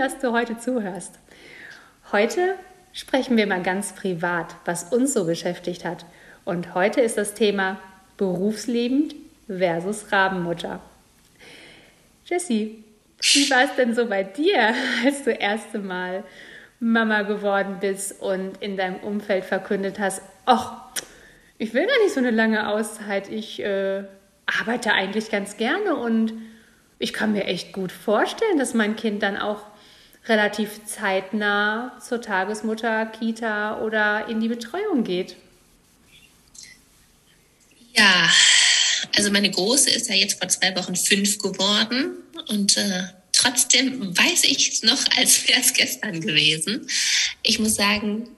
Dass du heute zuhörst. Heute sprechen wir mal ganz privat, was uns so beschäftigt hat. Und heute ist das Thema Berufsleben versus Rabenmutter. Jessie, wie war es denn so bei dir, als du erste Mal Mama geworden bist und in deinem Umfeld verkündet hast, ach, ich will gar nicht so eine lange Auszeit, ich äh, arbeite eigentlich ganz gerne und ich kann mir echt gut vorstellen, dass mein Kind dann auch relativ zeitnah zur Tagesmutter, Kita oder in die Betreuung geht. Ja, also meine Große ist ja jetzt vor zwei Wochen fünf geworden und äh, trotzdem weiß ich es noch, als wäre es gestern gewesen. Ich muss sagen,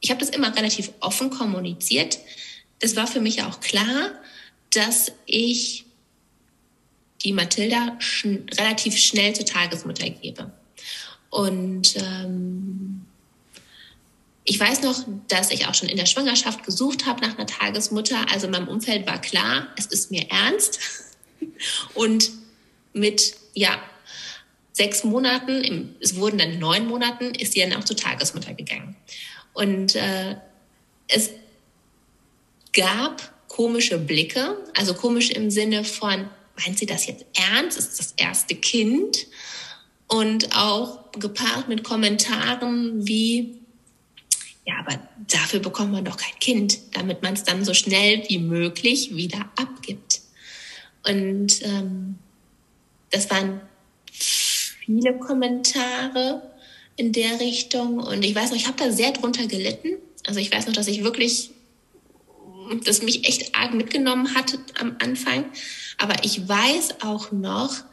ich habe das immer relativ offen kommuniziert. Das war für mich auch klar, dass ich die Mathilda schn relativ schnell zur Tagesmutter gebe. Und ähm, ich weiß noch, dass ich auch schon in der Schwangerschaft gesucht habe nach einer Tagesmutter. Also in meinem Umfeld war klar, es ist mir ernst. Und mit, ja, sechs Monaten, es wurden dann neun Monaten, ist sie dann auch zur Tagesmutter gegangen. Und äh, es gab komische Blicke, also komisch im Sinne von, meint sie das jetzt ernst? Ist das erste Kind? Und auch gepaart mit Kommentaren wie, ja, aber dafür bekommt man doch kein Kind, damit man es dann so schnell wie möglich wieder abgibt. Und ähm, das waren viele Kommentare in der Richtung. Und ich weiß noch, ich habe da sehr drunter gelitten. Also ich weiß noch, dass ich wirklich, das mich echt arg mitgenommen hatte am Anfang. Aber ich weiß auch noch,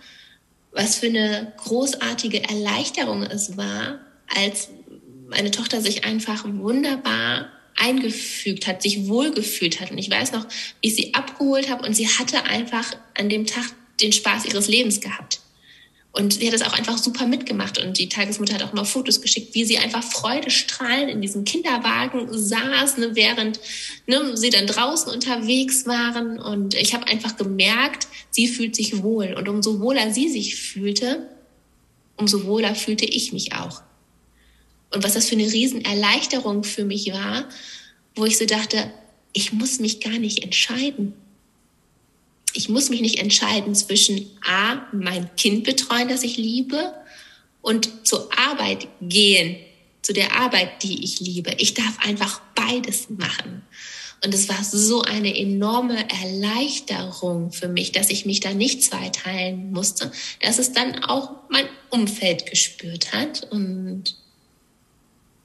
was für eine großartige Erleichterung es war, als meine Tochter sich einfach wunderbar eingefügt hat, sich wohlgefühlt hat. Und ich weiß noch, wie ich sie abgeholt habe und sie hatte einfach an dem Tag den Spaß ihres Lebens gehabt. Und sie hat es auch einfach super mitgemacht. Und die Tagesmutter hat auch mal Fotos geschickt, wie sie einfach freudestrahlend in diesem Kinderwagen saß, ne, während ne, sie dann draußen unterwegs waren. Und ich habe einfach gemerkt, sie fühlt sich wohl. Und umso wohler sie sich fühlte, umso wohler fühlte ich mich auch. Und was das für eine Riesenerleichterung für mich war, wo ich so dachte, ich muss mich gar nicht entscheiden ich muss mich nicht entscheiden zwischen A, mein Kind betreuen, das ich liebe, und zur Arbeit gehen, zu der Arbeit, die ich liebe. Ich darf einfach beides machen. Und es war so eine enorme Erleichterung für mich, dass ich mich da nicht zweiteilen musste, dass es dann auch mein Umfeld gespürt hat und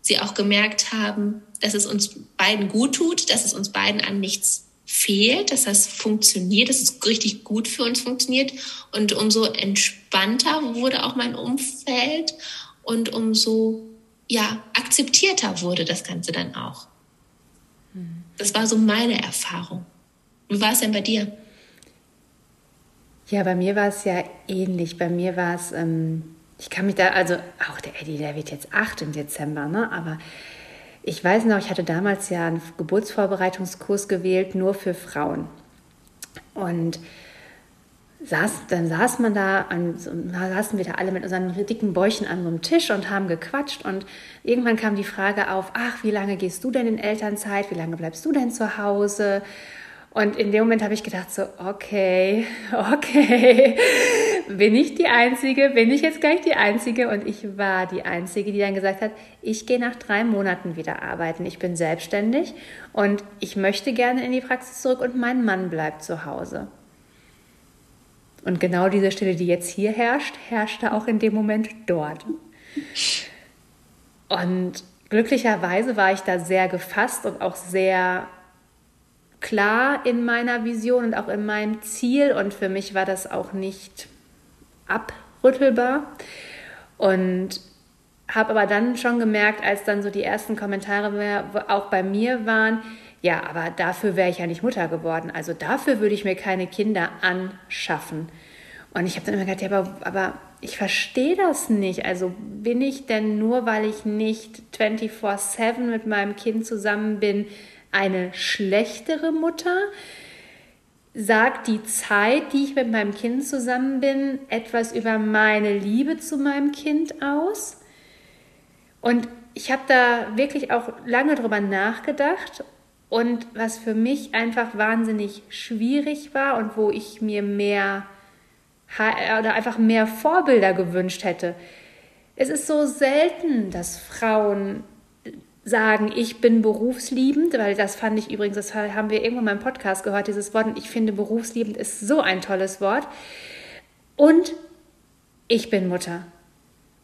sie auch gemerkt haben, dass es uns beiden gut tut, dass es uns beiden an nichts fehlt, dass das funktioniert, dass es richtig gut für uns funktioniert. Und umso entspannter wurde auch mein Umfeld und umso ja, akzeptierter wurde das Ganze dann auch. Das war so meine Erfahrung. Wie war es denn bei dir? Ja, bei mir war es ja ähnlich. Bei mir war es, ähm, ich kann mich da, also auch der Eddie, der wird jetzt acht im Dezember, ne? aber ich weiß noch, ich hatte damals ja einen Geburtsvorbereitungskurs gewählt, nur für Frauen. Und saß, dann saß man da, an, saßen wir da alle mit unseren dicken Bäuchen an so einem Tisch und haben gequatscht. Und irgendwann kam die Frage auf, ach, wie lange gehst du denn in Elternzeit? Wie lange bleibst du denn zu Hause? Und in dem Moment habe ich gedacht so, okay, okay, bin ich die Einzige? Bin ich jetzt gleich die Einzige? Und ich war die Einzige, die dann gesagt hat, ich gehe nach drei Monaten wieder arbeiten. Ich bin selbstständig und ich möchte gerne in die Praxis zurück und mein Mann bleibt zu Hause. Und genau diese Stelle, die jetzt hier herrscht, herrschte auch in dem Moment dort. Und glücklicherweise war ich da sehr gefasst und auch sehr klar in meiner Vision und auch in meinem Ziel und für mich war das auch nicht abrüttelbar. Und habe aber dann schon gemerkt, als dann so die ersten Kommentare auch bei mir waren, ja, aber dafür wäre ich ja nicht Mutter geworden. Also dafür würde ich mir keine Kinder anschaffen. Und ich habe dann immer gedacht, ja, aber, aber ich verstehe das nicht. Also bin ich denn nur, weil ich nicht 24/7 mit meinem Kind zusammen bin, eine schlechtere Mutter? Sagt die Zeit, die ich mit meinem Kind zusammen bin, etwas über meine Liebe zu meinem Kind aus? Und ich habe da wirklich auch lange drüber nachgedacht und was für mich einfach wahnsinnig schwierig war und wo ich mir mehr oder einfach mehr Vorbilder gewünscht hätte. Es ist so selten, dass Frauen sagen, ich bin berufsliebend, weil das fand ich übrigens, das haben wir irgendwann mal im Podcast gehört, dieses Wort, und ich finde berufsliebend ist so ein tolles Wort. Und ich bin Mutter.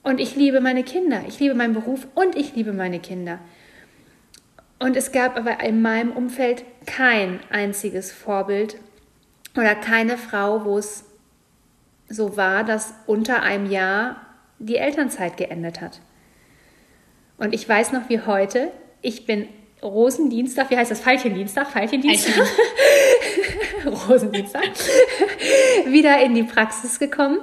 Und ich liebe meine Kinder. Ich liebe meinen Beruf und ich liebe meine Kinder. Und es gab aber in meinem Umfeld kein einziges Vorbild oder keine Frau, wo es so war, dass unter einem Jahr die Elternzeit geendet hat. Und ich weiß noch wie heute, ich bin Rosendienstag, wie heißt das? Veilchendienstag? Veilchendienstag? Rosendienstag. wieder in die Praxis gekommen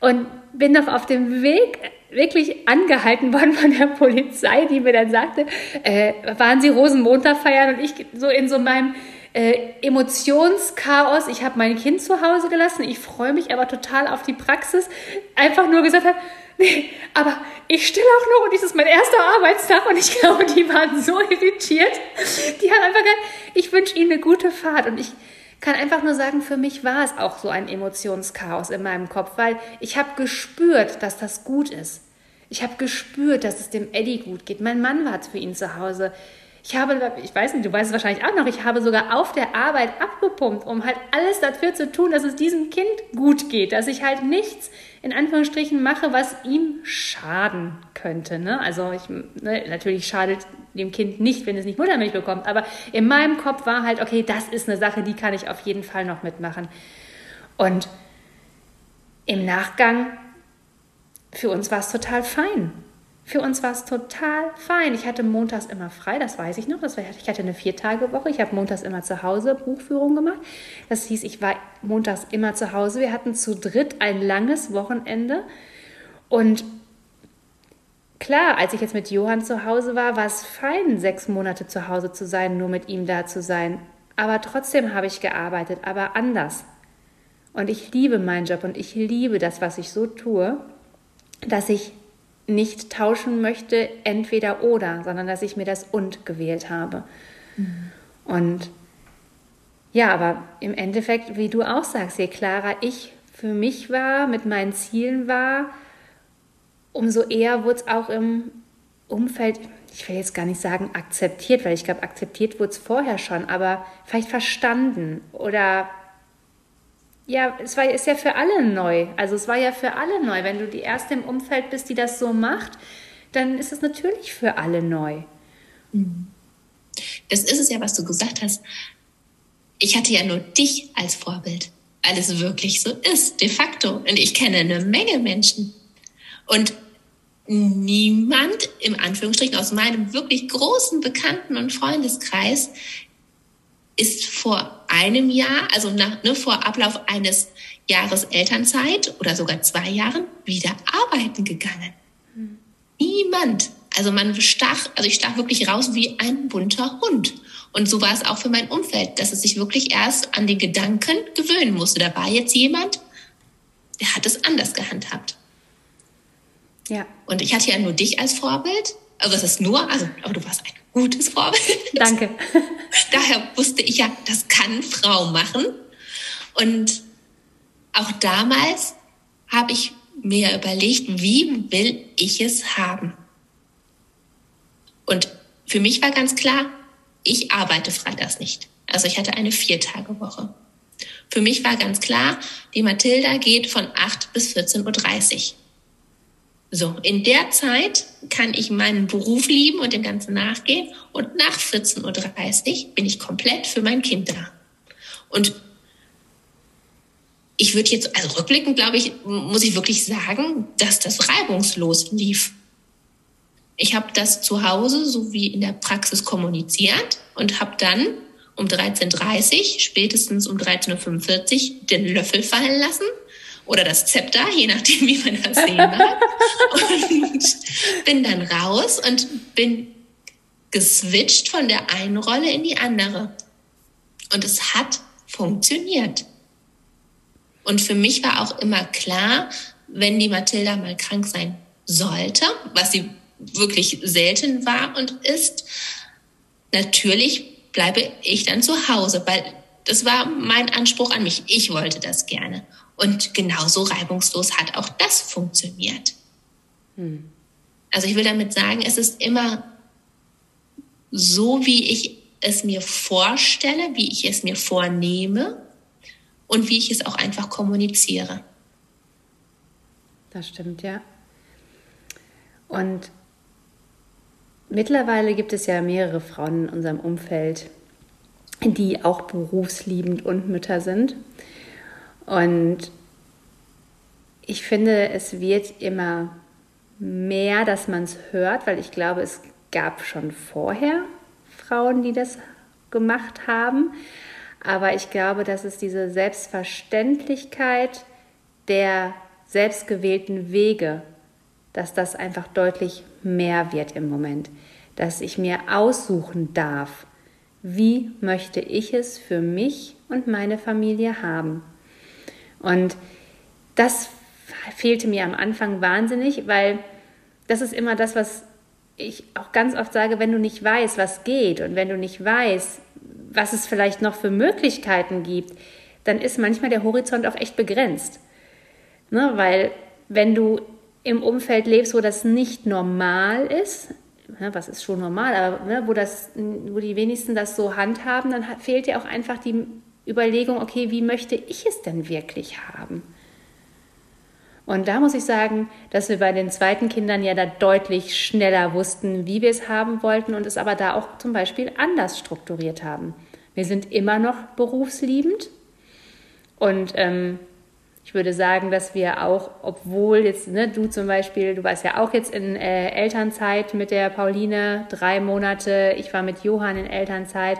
und bin noch auf dem Weg wirklich angehalten worden von der Polizei, die mir dann sagte, äh, waren Sie Rosenmontag feiern und ich so in so meinem äh, Emotionschaos, ich habe mein Kind zu Hause gelassen, ich freue mich aber total auf die Praxis, einfach nur gesagt habe, nee, aber ich stille auch noch und dies ist mein erster Arbeitstag und ich glaube, die waren so irritiert. Die haben einfach gesagt, ich wünsche Ihnen eine gute Fahrt und ich kann einfach nur sagen, für mich war es auch so ein Emotionschaos in meinem Kopf, weil ich habe gespürt, dass das gut ist. Ich habe gespürt, dass es dem Eddie gut geht. Mein Mann war für ihn zu Hause. Ich habe, ich weiß nicht, du weißt es wahrscheinlich auch noch, ich habe sogar auf der Arbeit abgepumpt, um halt alles dafür zu tun, dass es diesem Kind gut geht, dass ich halt nichts in Anführungsstrichen mache, was ihm schaden könnte. Ne? Also ich, ne, natürlich schadet dem Kind nicht, wenn es nicht Muttermilch bekommt, aber in meinem Kopf war halt, okay, das ist eine Sache, die kann ich auf jeden Fall noch mitmachen. Und im Nachgang, für uns war es total fein. Für uns war es total fein. Ich hatte montags immer frei, das weiß ich noch. Das war, ich hatte eine Viertagewoche. Ich habe montags immer zu Hause Buchführung gemacht. Das hieß, ich war montags immer zu Hause. Wir hatten zu dritt ein langes Wochenende. Und klar, als ich jetzt mit Johann zu Hause war, war es fein, sechs Monate zu Hause zu sein, nur mit ihm da zu sein. Aber trotzdem habe ich gearbeitet, aber anders. Und ich liebe meinen Job und ich liebe das, was ich so tue, dass ich nicht tauschen möchte, entweder oder, sondern dass ich mir das und gewählt habe. Mhm. Und ja, aber im Endeffekt, wie du auch sagst, je klarer ich für mich war, mit meinen Zielen war, umso eher wurde es auch im Umfeld, ich will jetzt gar nicht sagen akzeptiert, weil ich glaube, akzeptiert wurde es vorher schon, aber vielleicht verstanden oder ja, es war, ist ja für alle neu. Also es war ja für alle neu. Wenn du die erste im Umfeld bist, die das so macht, dann ist es natürlich für alle neu. Mhm. Das ist es ja, was du gesagt hast. Ich hatte ja nur dich als Vorbild, weil es wirklich so ist, de facto. Und ich kenne eine Menge Menschen. Und niemand, im Anführungsstrichen, aus meinem wirklich großen Bekannten- und Freundeskreis ist vor einem Jahr, also nach, ne, vor Ablauf eines Jahres Elternzeit oder sogar zwei Jahren wieder arbeiten gegangen. Hm. Niemand. Also man stach, also ich stach wirklich raus wie ein bunter Hund. Und so war es auch für mein Umfeld, dass es sich wirklich erst an den Gedanken gewöhnen musste. Da war jetzt jemand, der hat es anders gehandhabt. Ja. Und ich hatte ja nur dich als Vorbild. Also es ist nur, also, aber du warst ein gutes Vorbild. Danke. Daher wusste ich ja, das kann Frau machen. Und auch damals habe ich mir überlegt, wie will ich es haben? Und für mich war ganz klar, ich arbeite freitags nicht. Also ich hatte eine Viertagewoche. Für mich war ganz klar, die Mathilda geht von 8 bis 14.30 Uhr. So, in der Zeit kann ich meinen Beruf lieben und dem Ganzen nachgehen und nach 14.30 Uhr bin ich komplett für mein Kind da. Und ich würde jetzt, also rückblickend glaube ich, muss ich wirklich sagen, dass das reibungslos lief. Ich habe das zu Hause so wie in der Praxis kommuniziert und habe dann um 13.30 Uhr, spätestens um 13.45 Uhr den Löffel fallen lassen oder das Zepter, je nachdem, wie man das sehen mag. und bin dann raus und bin geswitcht von der einen Rolle in die andere. Und es hat funktioniert. Und für mich war auch immer klar, wenn die Mathilda mal krank sein sollte, was sie wirklich selten war und ist, natürlich bleibe ich dann zu Hause, weil das war mein Anspruch an mich. Ich wollte das gerne. Und genauso reibungslos hat auch das funktioniert. Hm. Also ich will damit sagen, es ist immer so, wie ich es mir vorstelle, wie ich es mir vornehme und wie ich es auch einfach kommuniziere. Das stimmt, ja. Und mittlerweile gibt es ja mehrere Frauen in unserem Umfeld, die auch berufsliebend und Mütter sind. Und ich finde, es wird immer mehr, dass man es hört, weil ich glaube, es gab schon vorher Frauen, die das gemacht haben. Aber ich glaube, dass es diese Selbstverständlichkeit der selbstgewählten Wege, dass das einfach deutlich mehr wird im Moment. Dass ich mir aussuchen darf, wie möchte ich es für mich und meine Familie haben. Und das fehlte mir am Anfang wahnsinnig, weil das ist immer das, was ich auch ganz oft sage, wenn du nicht weißt, was geht und wenn du nicht weißt, was es vielleicht noch für Möglichkeiten gibt, dann ist manchmal der Horizont auch echt begrenzt. Ne? Weil wenn du im Umfeld lebst, wo das nicht normal ist, ne, was ist schon normal, aber ne, wo, das, wo die wenigsten das so handhaben, dann fehlt dir auch einfach die Überlegung, okay, wie möchte ich es denn wirklich haben? Und da muss ich sagen, dass wir bei den zweiten Kindern ja da deutlich schneller wussten, wie wir es haben wollten und es aber da auch zum Beispiel anders strukturiert haben. Wir sind immer noch berufsliebend und ähm, ich würde sagen, dass wir auch, obwohl jetzt ne, du zum Beispiel, du warst ja auch jetzt in äh, Elternzeit mit der Pauline, drei Monate, ich war mit Johann in Elternzeit,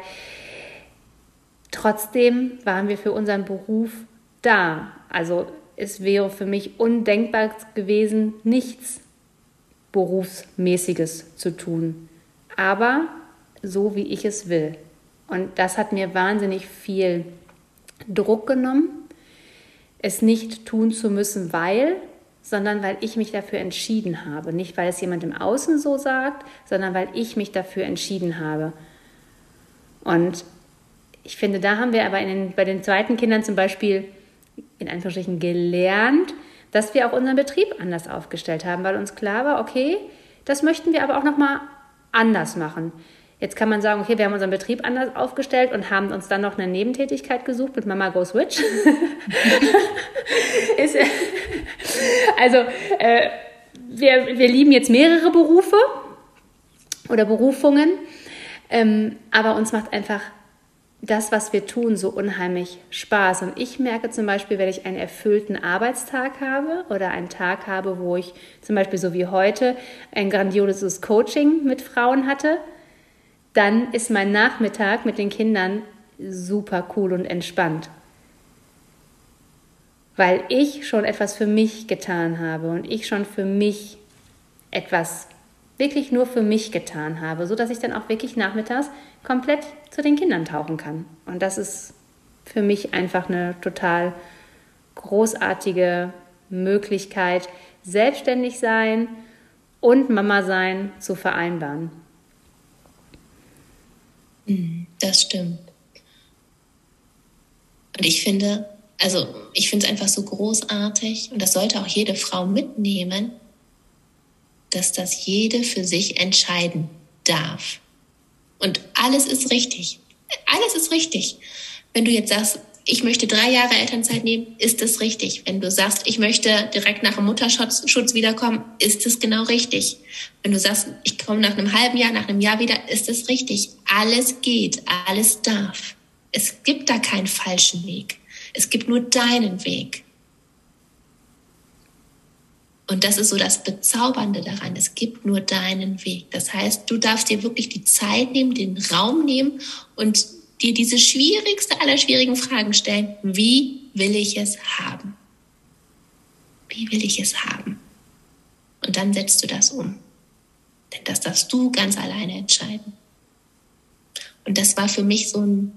Trotzdem waren wir für unseren Beruf da. Also es wäre für mich undenkbar gewesen, nichts Berufsmäßiges zu tun. Aber so, wie ich es will. Und das hat mir wahnsinnig viel Druck genommen, es nicht tun zu müssen, weil, sondern weil ich mich dafür entschieden habe. Nicht, weil es jemand im Außen so sagt, sondern weil ich mich dafür entschieden habe. Und ich finde, da haben wir aber den, bei den zweiten Kindern zum Beispiel in Anführungsstrichen gelernt, dass wir auch unseren Betrieb anders aufgestellt haben, weil uns klar war, okay, das möchten wir aber auch nochmal anders machen. Jetzt kann man sagen, okay, wir haben unseren Betrieb anders aufgestellt und haben uns dann noch eine Nebentätigkeit gesucht mit Mama Goes Witch. Ist, also, äh, wir, wir lieben jetzt mehrere Berufe oder Berufungen, ähm, aber uns macht einfach das, was wir tun, so unheimlich Spaß. Und ich merke zum Beispiel, wenn ich einen erfüllten Arbeitstag habe oder einen Tag habe, wo ich zum Beispiel so wie heute ein grandioses Coaching mit Frauen hatte, dann ist mein Nachmittag mit den Kindern super cool und entspannt. Weil ich schon etwas für mich getan habe und ich schon für mich etwas wirklich nur für mich getan habe, so dass ich dann auch wirklich nachmittags komplett zu den Kindern tauchen kann. Und das ist für mich einfach eine total großartige Möglichkeit, selbstständig sein und Mama sein zu vereinbaren. Mhm, das stimmt. Und ich finde, also ich finde es einfach so großartig und das sollte auch jede Frau mitnehmen, dass das jede für sich entscheiden darf. Und alles ist richtig. Alles ist richtig. Wenn du jetzt sagst, ich möchte drei Jahre Elternzeit nehmen, ist das richtig. Wenn du sagst, ich möchte direkt nach dem Mutterschutz wiederkommen, ist es genau richtig. Wenn du sagst, ich komme nach einem halben Jahr, nach einem Jahr wieder, ist es richtig. Alles geht, alles darf. Es gibt da keinen falschen Weg. Es gibt nur deinen Weg. Und das ist so das Bezaubernde daran. Es gibt nur deinen Weg. Das heißt, du darfst dir wirklich die Zeit nehmen, den Raum nehmen und dir diese schwierigste aller schwierigen Fragen stellen. Wie will ich es haben? Wie will ich es haben? Und dann setzt du das um. Denn das darfst du ganz alleine entscheiden. Und das war für mich so ein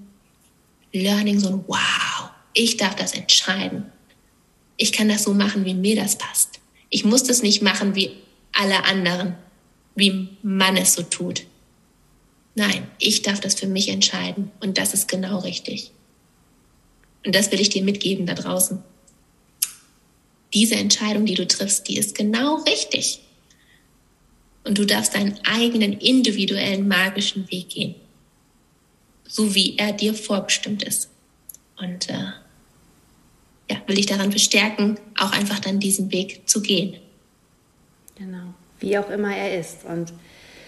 Learning, so ein Wow, ich darf das entscheiden. Ich kann das so machen, wie mir das passt. Ich muss das nicht machen wie alle anderen, wie man es so tut. Nein, ich darf das für mich entscheiden und das ist genau richtig. Und das will ich dir mitgeben da draußen. Diese Entscheidung, die du triffst, die ist genau richtig. Und du darfst deinen eigenen individuellen magischen Weg gehen, so wie er dir vorbestimmt ist. Und äh, ja, will ich daran bestärken, auch einfach dann diesen Weg zu gehen. Genau, wie auch immer er ist. Und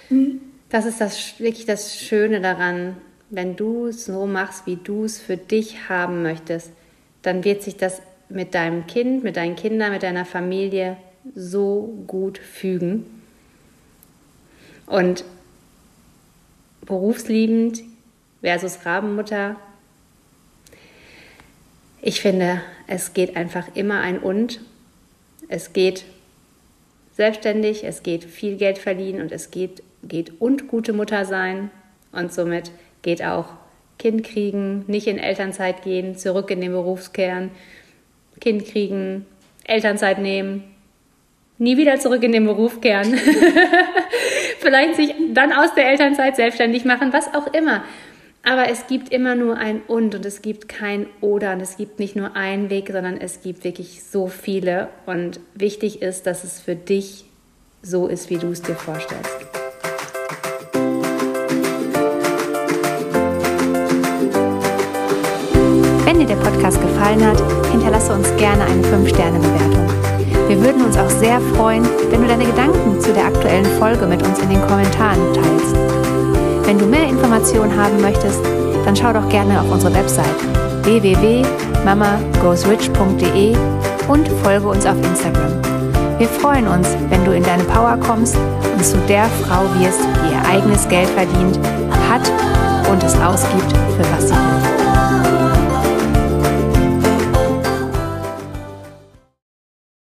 mhm. das ist das, wirklich das Schöne daran, wenn du es so machst, wie du es für dich haben möchtest, dann wird sich das mit deinem Kind, mit deinen Kindern, mit deiner Familie so gut fügen. Und berufsliebend versus Rabenmutter, ich finde, es geht einfach immer ein Und. Es geht selbstständig, es geht viel Geld verdienen und es geht, geht und gute Mutter sein. Und somit geht auch Kind kriegen, nicht in Elternzeit gehen, zurück in den Berufskern, Kind kriegen, Elternzeit nehmen, nie wieder zurück in den Beruf kehren. Vielleicht sich dann aus der Elternzeit selbstständig machen, was auch immer. Aber es gibt immer nur ein Und und es gibt kein Oder und es gibt nicht nur einen Weg, sondern es gibt wirklich so viele. Und wichtig ist, dass es für dich so ist, wie du es dir vorstellst. Wenn dir der Podcast gefallen hat, hinterlasse uns gerne eine 5-Sterne-Bewertung. Wir würden uns auch sehr freuen, wenn du deine Gedanken zu der aktuellen Folge mit uns in den Kommentaren teilst. Wenn du mehr Informationen haben möchtest, dann schau doch gerne auf unsere Website www.mamagoesrich.de und folge uns auf Instagram. Wir freuen uns, wenn du in deine Power kommst und zu der Frau wirst, die ihr eigenes Geld verdient, hat und es ausgibt, für was sie will.